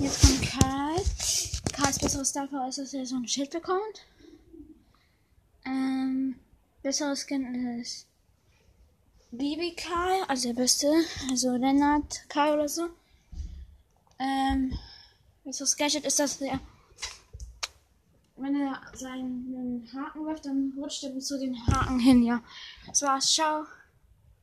Jetzt kommt Karl. Karls besseres dafür ist, dass er so ein Schild bekommt. Ähm, besseres Skin ist Bibi Karl, also der beste. Also Lennart Karl oder so. Ähm, besseres Gadget ist, dass er wenn er seinen Haken wirft, dann rutscht er zu den Haken hin, ja. Das war's, ciao.